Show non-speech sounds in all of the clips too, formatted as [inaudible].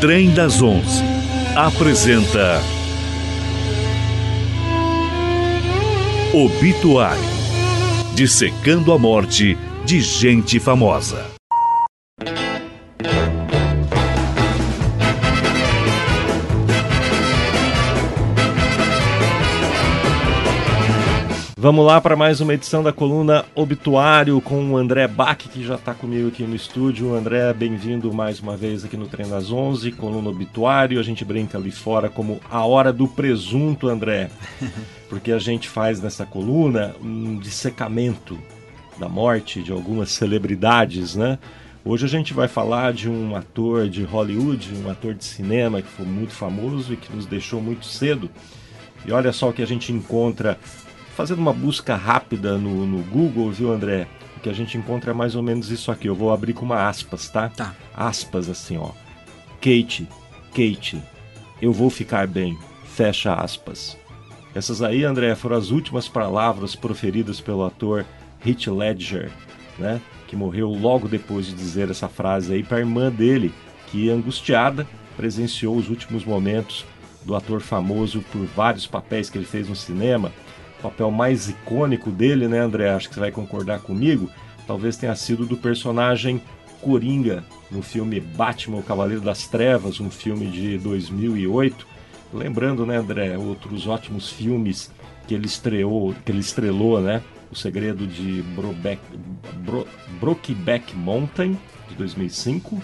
Trem das Onze apresenta Obituário Dissecando a morte de gente famosa. Vamos lá para mais uma edição da coluna Obituário com o André Bach, que já está comigo aqui no estúdio. André, bem-vindo mais uma vez aqui no Trem das 11, coluna Obituário. A gente brinca ali fora como a hora do presunto, André, [laughs] porque a gente faz nessa coluna um dissecamento da morte de algumas celebridades, né? Hoje a gente vai falar de um ator de Hollywood, um ator de cinema que foi muito famoso e que nos deixou muito cedo. E olha só o que a gente encontra fazendo uma busca rápida no, no Google, viu, André? O que a gente encontra é mais ou menos isso aqui. Eu vou abrir com uma aspas, tá? Tá. Aspas assim, ó. Kate, Kate, eu vou ficar bem. Fecha aspas. Essas aí, André, foram as últimas palavras proferidas pelo ator Heath Ledger, né? Que morreu logo depois de dizer essa frase aí para a irmã dele, que angustiada presenciou os últimos momentos do ator famoso por vários papéis que ele fez no cinema papel mais icônico dele, né, André? Acho que você vai concordar comigo. Talvez tenha sido do personagem Coringa no filme Batman, o Cavaleiro das Trevas, um filme de 2008. Lembrando, né, André, outros ótimos filmes que ele estreou, que ele estrelou, né? O Segredo de Brobeck, Bro, Brokeback Mountain de 2005,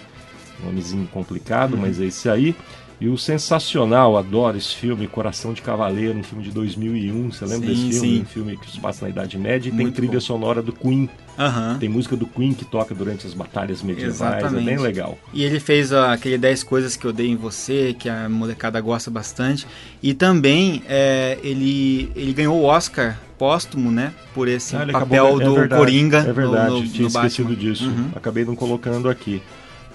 nomezinho complicado, uhum. mas é esse aí. E o sensacional, adoro esse filme, Coração de Cavaleiro, um filme de 2001. Você lembra sim, desse filme? Sim. Um filme que se passa na Idade Média e Muito tem trilha bom. sonora do Queen. Uhum. Tem música do Queen que toca durante as batalhas medievais, Exatamente. é bem legal. E ele fez uh, aquele 10 coisas que eu dei em você, que a molecada gosta bastante. E também é, ele, ele ganhou o Oscar póstumo, né? Por esse ah, papel acabou, é do verdade, Coringa. É verdade, no, no, tinha no esquecido Batman. disso. Uhum. Acabei não colocando aqui.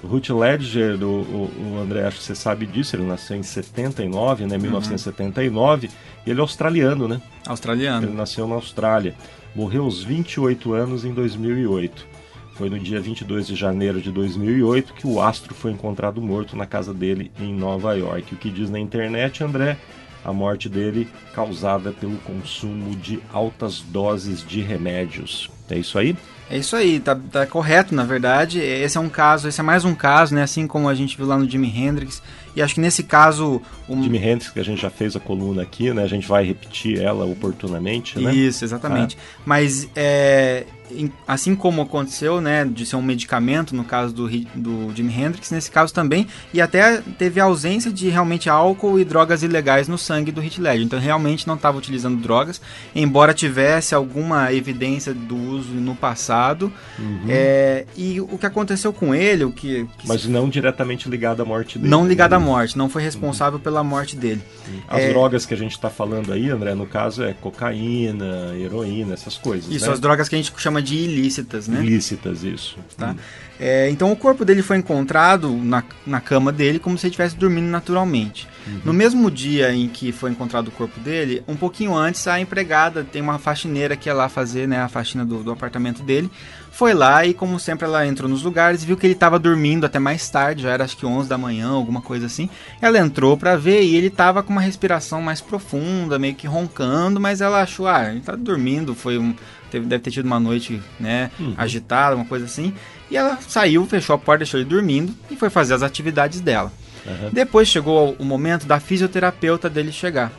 O Ruth Ledger, o, o, o, André, acho que você sabe disso, ele nasceu em 79, né, 1979, uhum. e ele é australiano, né? Australiano. Ele nasceu na Austrália. Morreu aos 28 anos em 2008. Foi no dia 22 de janeiro de 2008 que o astro foi encontrado morto na casa dele em Nova York. O que diz na internet, André, a morte dele causada pelo consumo de altas doses de remédios. É isso aí? É isso aí, tá, tá, correto, na verdade. Esse é um caso, esse é mais um caso, né? Assim como a gente viu lá no Jimi Hendrix. E acho que nesse caso. O Jimi Hendrix, que a gente já fez a coluna aqui, né? A gente vai repetir ela oportunamente, né? Isso, exatamente. Ah. Mas é, assim como aconteceu, né, de ser um medicamento no caso do, do Jimi Hendrix, nesse caso também, e até teve ausência de realmente álcool e drogas ilegais no sangue do Heath Ledger. Então realmente não estava utilizando drogas, embora tivesse alguma evidência do uso no passado. Uhum. É, e o que aconteceu com ele, o que, que mas não diretamente ligado à morte dele. Não ligado à morte, não foi responsável uhum. pela morte dele. As é... drogas que a gente está falando aí, André, no caso é cocaína, heroína, essas coisas. Isso, né? as drogas que a gente chama de ilícitas, né? Ilícitas, isso. Tá? Hum. É, então o corpo dele foi encontrado na, na cama dele como se ele estivesse dormindo naturalmente. Uhum. No mesmo dia em que foi encontrado o corpo dele, um pouquinho antes, a empregada tem uma faxineira que ia lá fazer né, a faxina do, do apartamento dele. Foi lá e, como sempre, ela entrou nos lugares, viu que ele estava dormindo até mais tarde, já era acho que 11 da manhã, alguma coisa assim. Ela entrou para ver e ele estava com uma respiração mais profunda, meio que roncando, mas ela achou, ah, ele tá dormindo, foi um, teve, deve ter tido uma noite né, uhum. agitada, uma coisa assim. E ela saiu, fechou a porta, deixou ele dormindo e foi fazer as atividades dela. Uhum. Depois chegou o momento da fisioterapeuta dele chegar.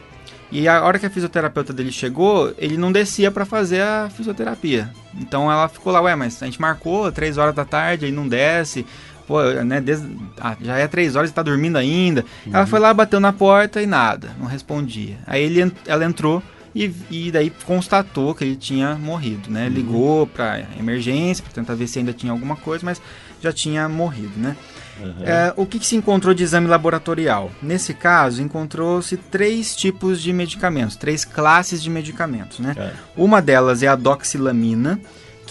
E a hora que a fisioterapeuta dele chegou, ele não descia para fazer a fisioterapia. Então ela ficou lá, ué, mas a gente marcou três horas da tarde, ele não desce. Pô, né, desde, ah, já é três horas e tá dormindo ainda. Uhum. Ela foi lá, bateu na porta e nada, não respondia. Aí ele, ela entrou e, e daí constatou que ele tinha morrido, né? Uhum. Ligou para emergência para tentar ver se ainda tinha alguma coisa, mas já tinha morrido, né? Uhum. É, o que, que, se encontrou de exame laboratorial? Nesse caso, encontrou-se três tipos de medicamentos, três classes de medicamentos. Né? É. Uma delas é a doxilamina,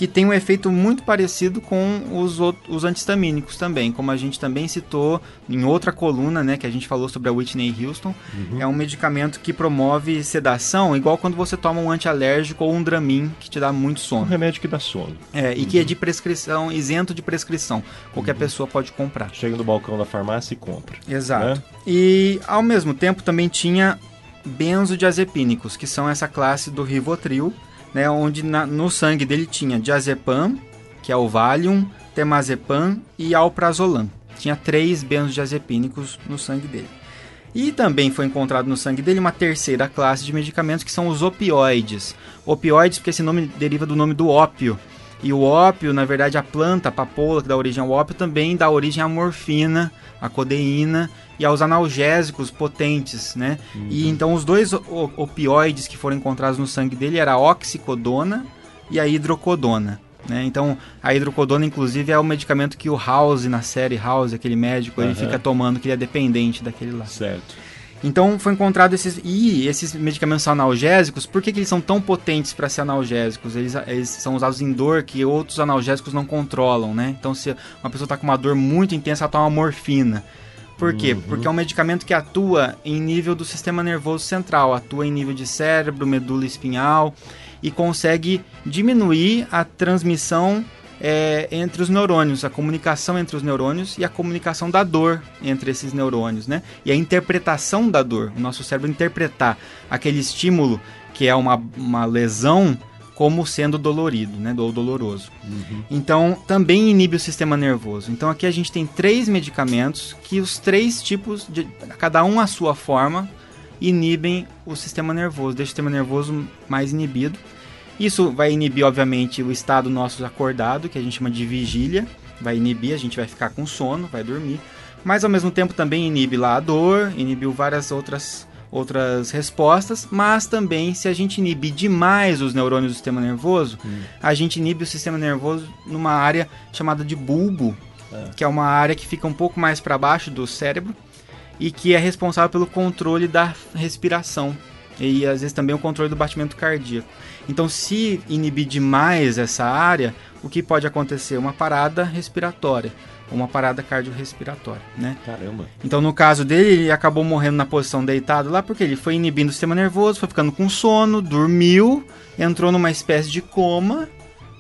que tem um efeito muito parecido com os, os antihistamínicos também, como a gente também citou em outra coluna, né, que a gente falou sobre a Whitney Houston. Uhum. É um medicamento que promove sedação, igual quando você toma um antialérgico ou um Dramin, que te dá muito sono. Um remédio que dá sono. É, e que é de prescrição, isento de prescrição. Qualquer uhum. pessoa pode comprar. Chega no balcão da farmácia e compra. Exato. Né? E, ao mesmo tempo, também tinha benzodiazepínicos, que são essa classe do Rivotril, né, onde na, no sangue dele tinha diazepam, que é o Valium, temazepam e alprazolam. Tinha três benzodiazepínicos no sangue dele. E também foi encontrado no sangue dele uma terceira classe de medicamentos que são os opioides. Opioides porque esse nome deriva do nome do ópio. E o ópio, na verdade, a planta, a papoula, que dá origem ao ópio, também dá origem à morfina, à codeína e aos analgésicos potentes, né? Uhum. E então os dois opioides que foram encontrados no sangue dele era a oxicodona e a hidrocodona. Né? Então, a hidrocodona, inclusive, é o medicamento que o House, na série House, aquele médico, uhum. ele fica tomando, que ele é dependente daquele lá. Certo. Então, foi encontrado esses... E esses medicamentos analgésicos, por que, que eles são tão potentes para ser analgésicos? Eles, eles, são usados em dor que outros analgésicos não controlam, né? Então, se uma pessoa está com uma dor muito intensa, ela toma morfina. Por quê? Uhum. Porque é um medicamento que atua em nível do sistema nervoso central, atua em nível de cérebro, medula espinhal e consegue diminuir a transmissão é, entre os neurônios, a comunicação entre os neurônios e a comunicação da dor entre esses neurônios, né? E a interpretação da dor, o nosso cérebro interpretar aquele estímulo que é uma, uma lesão como sendo dolorido, né, ou doloroso. Uhum. Então, também inibe o sistema nervoso. Então, aqui a gente tem três medicamentos que os três tipos, de, cada um à sua forma, inibem o sistema nervoso, deixa o sistema nervoso mais inibido. Isso vai inibir, obviamente, o estado nosso acordado, que a gente chama de vigília, vai inibir, a gente vai ficar com sono, vai dormir. Mas ao mesmo tempo também inibe lá a dor, inibiu várias outras outras respostas, mas também se a gente inibir demais os neurônios do sistema nervoso, hum. a gente inibe o sistema nervoso numa área chamada de bulbo, é. que é uma área que fica um pouco mais para baixo do cérebro e que é responsável pelo controle da respiração e às vezes também o controle do batimento cardíaco. Então, se inibir demais essa área, o que pode acontecer? Uma parada respiratória uma parada cardiorrespiratória, né? Caramba. Então, no caso dele, ele acabou morrendo na posição deitado lá porque ele foi inibindo o sistema nervoso, foi ficando com sono, dormiu, entrou numa espécie de coma,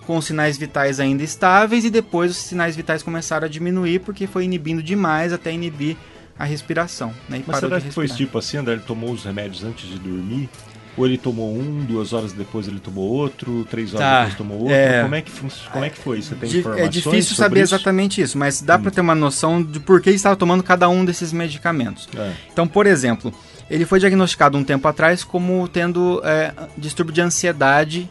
com sinais vitais ainda estáveis, e depois os sinais vitais começaram a diminuir porque foi inibindo demais até inibir a respiração. Né? E Mas será que foi tipo assim, André? Ele tomou os remédios antes de dormir? Ou ele tomou um, duas horas depois ele tomou outro, três horas tá, depois tomou outro? É, como, é que, como é que foi? Você tem é informações É difícil saber isso? exatamente isso, mas dá hum. para ter uma noção de por que ele estava tomando cada um desses medicamentos. É. Então, por exemplo, ele foi diagnosticado um tempo atrás como tendo é, distúrbio de ansiedade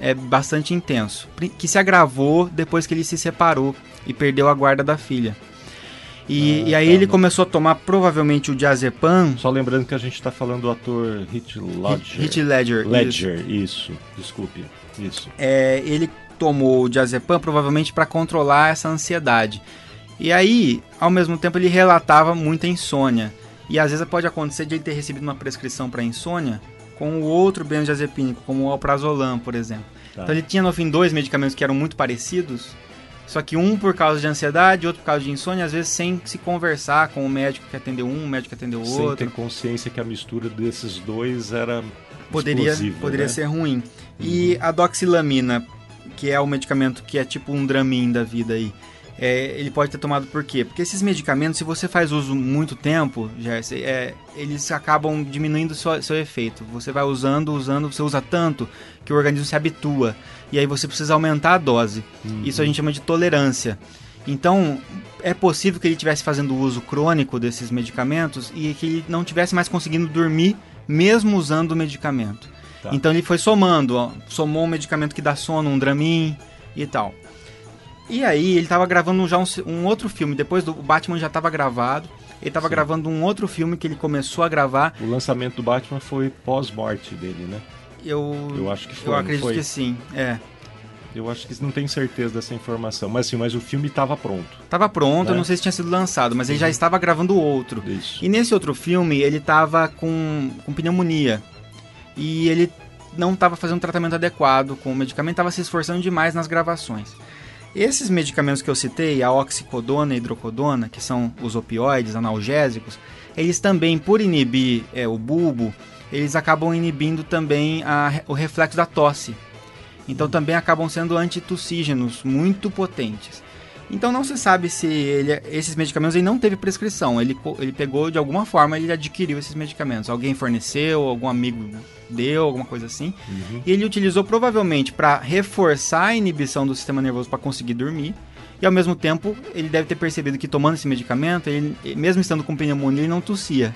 é, bastante intenso, que se agravou depois que ele se separou e perdeu a guarda da filha. E, ah, e aí tá, ele não. começou a tomar provavelmente o diazepam. Só lembrando que a gente está falando do ator Heath Ledger. Heath Ledger. Ledger, isso. isso. Desculpe, isso. É, ele tomou o diazepam provavelmente para controlar essa ansiedade. E aí, ao mesmo tempo, ele relatava muita insônia. E às vezes pode acontecer de ele ter recebido uma prescrição para insônia com o outro benzodiazepínico, como o alprazolam, por exemplo. Tá. Então ele tinha no fim dois medicamentos que eram muito parecidos só que um por causa de ansiedade, outro por causa de insônia, às vezes sem se conversar com o médico que atendeu um, o médico que atendeu outro. Sem ter consciência que a mistura desses dois era poderia poderia né? ser ruim. Uhum. E a doxilamina, que é o medicamento que é tipo um Dramin da vida aí, é, ele pode ter tomado por quê? Porque esses medicamentos, se você faz uso muito tempo, já é, eles acabam diminuindo seu, seu efeito. Você vai usando, usando, você usa tanto que o organismo se habitua. E aí você precisa aumentar a dose. Uhum. Isso a gente chama de tolerância. Então, é possível que ele estivesse fazendo uso crônico desses medicamentos e que ele não tivesse mais conseguindo dormir, mesmo usando o medicamento. Tá. Então ele foi somando, ó, somou um medicamento que dá sono, um Dramin e tal. E aí ele estava gravando já um, um, outro filme, depois do Batman já estava gravado. Ele estava gravando um outro filme que ele começou a gravar. O lançamento do Batman foi pós-morte dele, né? Eu, eu acho que foi. Eu acredito foi? que sim, é. Eu acho que não tenho certeza dessa informação, mas sim, mas o filme estava pronto. Estava pronto, né? eu não sei se tinha sido lançado, mas ele já estava gravando outro. Isso. E nesse outro filme ele estava com, com pneumonia. E ele não estava fazendo um tratamento adequado com o medicamento, estava se esforçando demais nas gravações. Esses medicamentos que eu citei, a oxicodona e a hidrocodona, que são os opioides analgésicos, eles também, por inibir é, o bulbo, eles acabam inibindo também a, o reflexo da tosse. Então também acabam sendo antitussígenos muito potentes. Então não se sabe se ele, esses medicamentos ele não teve prescrição. Ele, ele pegou de alguma forma, ele adquiriu esses medicamentos. Alguém forneceu, algum amigo deu, alguma coisa assim. Uhum. E ele utilizou provavelmente para reforçar a inibição do sistema nervoso para conseguir dormir. E ao mesmo tempo, ele deve ter percebido que tomando esse medicamento, ele, mesmo estando com pneumonia, ele não tossia.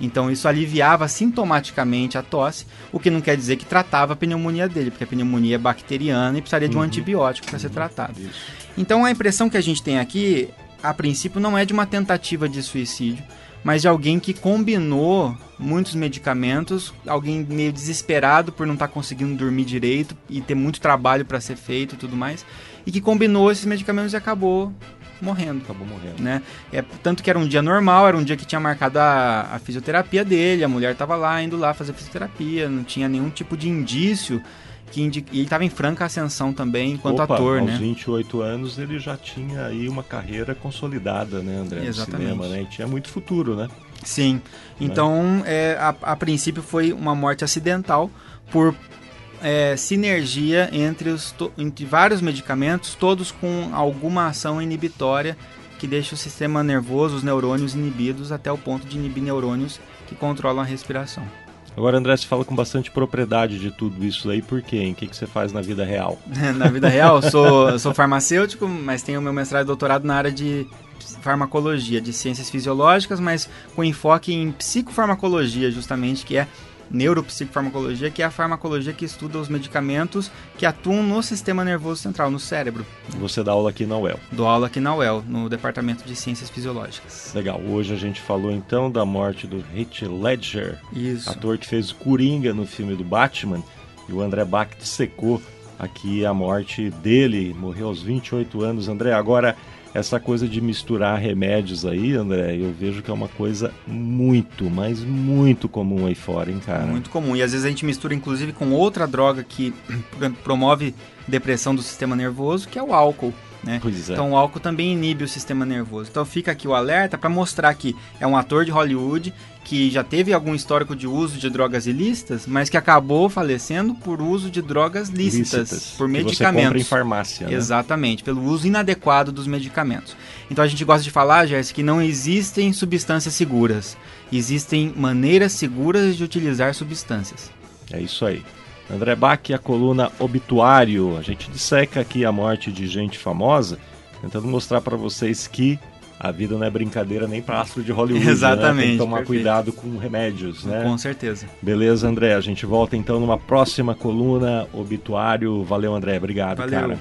Então isso aliviava sintomaticamente a tosse, o que não quer dizer que tratava a pneumonia dele, porque a pneumonia é bacteriana e precisaria de um uhum. antibiótico para ser uhum. tratado. Isso. Então a impressão que a gente tem aqui, a princípio, não é de uma tentativa de suicídio, mas de alguém que combinou muitos medicamentos, alguém meio desesperado por não estar tá conseguindo dormir direito e ter muito trabalho para ser feito e tudo mais, e que combinou esses medicamentos e acabou morrendo. Acabou morrendo. Né? É, tanto que era um dia normal, era um dia que tinha marcado a, a fisioterapia dele, a mulher estava lá, indo lá fazer fisioterapia, não tinha nenhum tipo de indício que indica... E ele estava em franca ascensão também enquanto Opa, ator, aos né? Aos 28 anos ele já tinha aí uma carreira consolidada, né, André? Exatamente. No cinema, né? E tinha muito futuro, né? Sim. Né? Então, é, a, a princípio foi uma morte acidental por é, sinergia entre, os, entre vários medicamentos, todos com alguma ação inibitória que deixa o sistema nervoso, os neurônios inibidos até o ponto de inibir neurônios que controlam a respiração. Agora, André, você fala com bastante propriedade de tudo isso aí, por quê? O que, que você faz na vida real? [laughs] na vida real, sou, [laughs] sou farmacêutico, mas tenho meu mestrado e doutorado na área de farmacologia, de ciências fisiológicas, mas com enfoque em psicofarmacologia, justamente, que é neuropsicofarmacologia, que é a farmacologia que estuda os medicamentos que atuam no sistema nervoso central, no cérebro. Você dá aula aqui na UEL? Dou aula aqui na UEL, no Departamento de Ciências Fisiológicas. Legal. Hoje a gente falou então da morte do Heath Ledger, Isso. ator que fez o Coringa no filme do Batman, e o André Bach secou aqui a morte dele, morreu aos 28 anos. André, agora essa coisa de misturar remédios aí, André, eu vejo que é uma coisa muito, mas muito comum aí fora, hein, cara? Muito comum. E às vezes a gente mistura, inclusive, com outra droga que [clears throat] promove depressão do sistema nervoso, que é o álcool. Né? É. Então o álcool também inibe o sistema nervoso. Então fica aqui o alerta para mostrar que é um ator de Hollywood que já teve algum histórico de uso de drogas ilícitas, mas que acabou falecendo por uso de drogas lícitas, lícitas por medicamentos. Que você em farmácia. Né? Exatamente, pelo uso inadequado dos medicamentos. Então a gente gosta de falar, Jéssica, que não existem substâncias seguras. Existem maneiras seguras de utilizar substâncias. É isso aí. André Bach, a coluna Obituário. A gente disseca aqui a morte de gente famosa, tentando mostrar para vocês que a vida não é brincadeira nem para astro de Hollywood. Exatamente. Né? Tem que tomar perfeito. cuidado com remédios, né? Com certeza. Beleza, André. A gente volta então numa próxima coluna Obituário. Valeu, André. Obrigado, Valeu. cara.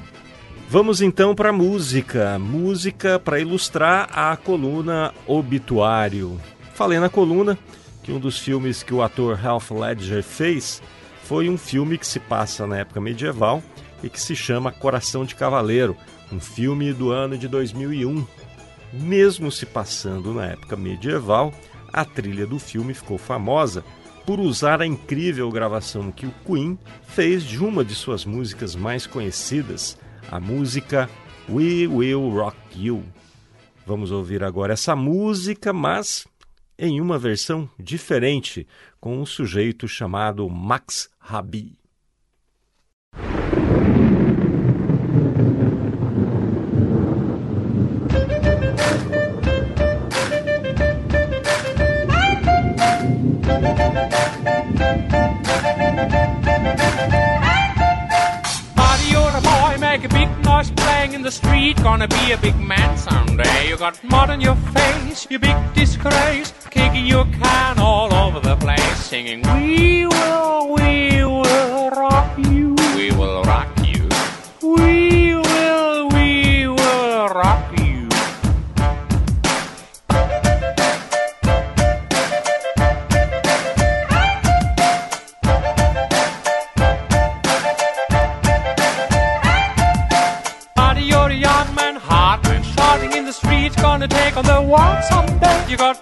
Vamos então para música. Música para ilustrar a coluna Obituário. Falei na coluna que um dos filmes que o ator Ralph Ledger fez foi um filme que se passa na época medieval e que se chama Coração de Cavaleiro, um filme do ano de 2001. Mesmo se passando na época medieval, a trilha do filme ficou famosa por usar a incrível gravação que o Queen fez de uma de suas músicas mais conhecidas, a música We Will Rock You. Vamos ouvir agora essa música, mas em uma versão diferente, com um sujeito chamado Max Rabi. street. Gonna be a big man someday. You got mud on your face, you big disgrace. Kicking your can all over the place, singing, We will, we will rock you. We will rock you. We will, we will rock you. Buddy, you're a young man, hard man, shouting in the streets, gonna take on the world someday. You got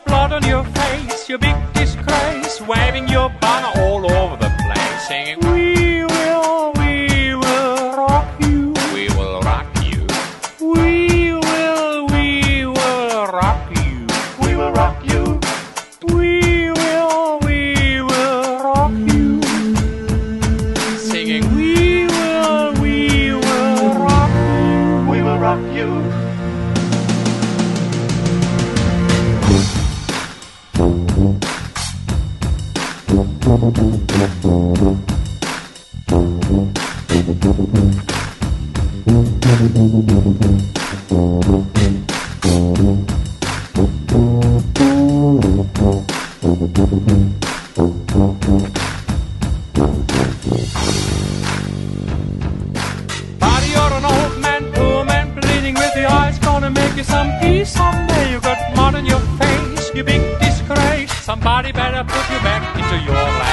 gonna make you some peace someday. You got mud on your face, you big disgrace. Somebody better put you back into your life.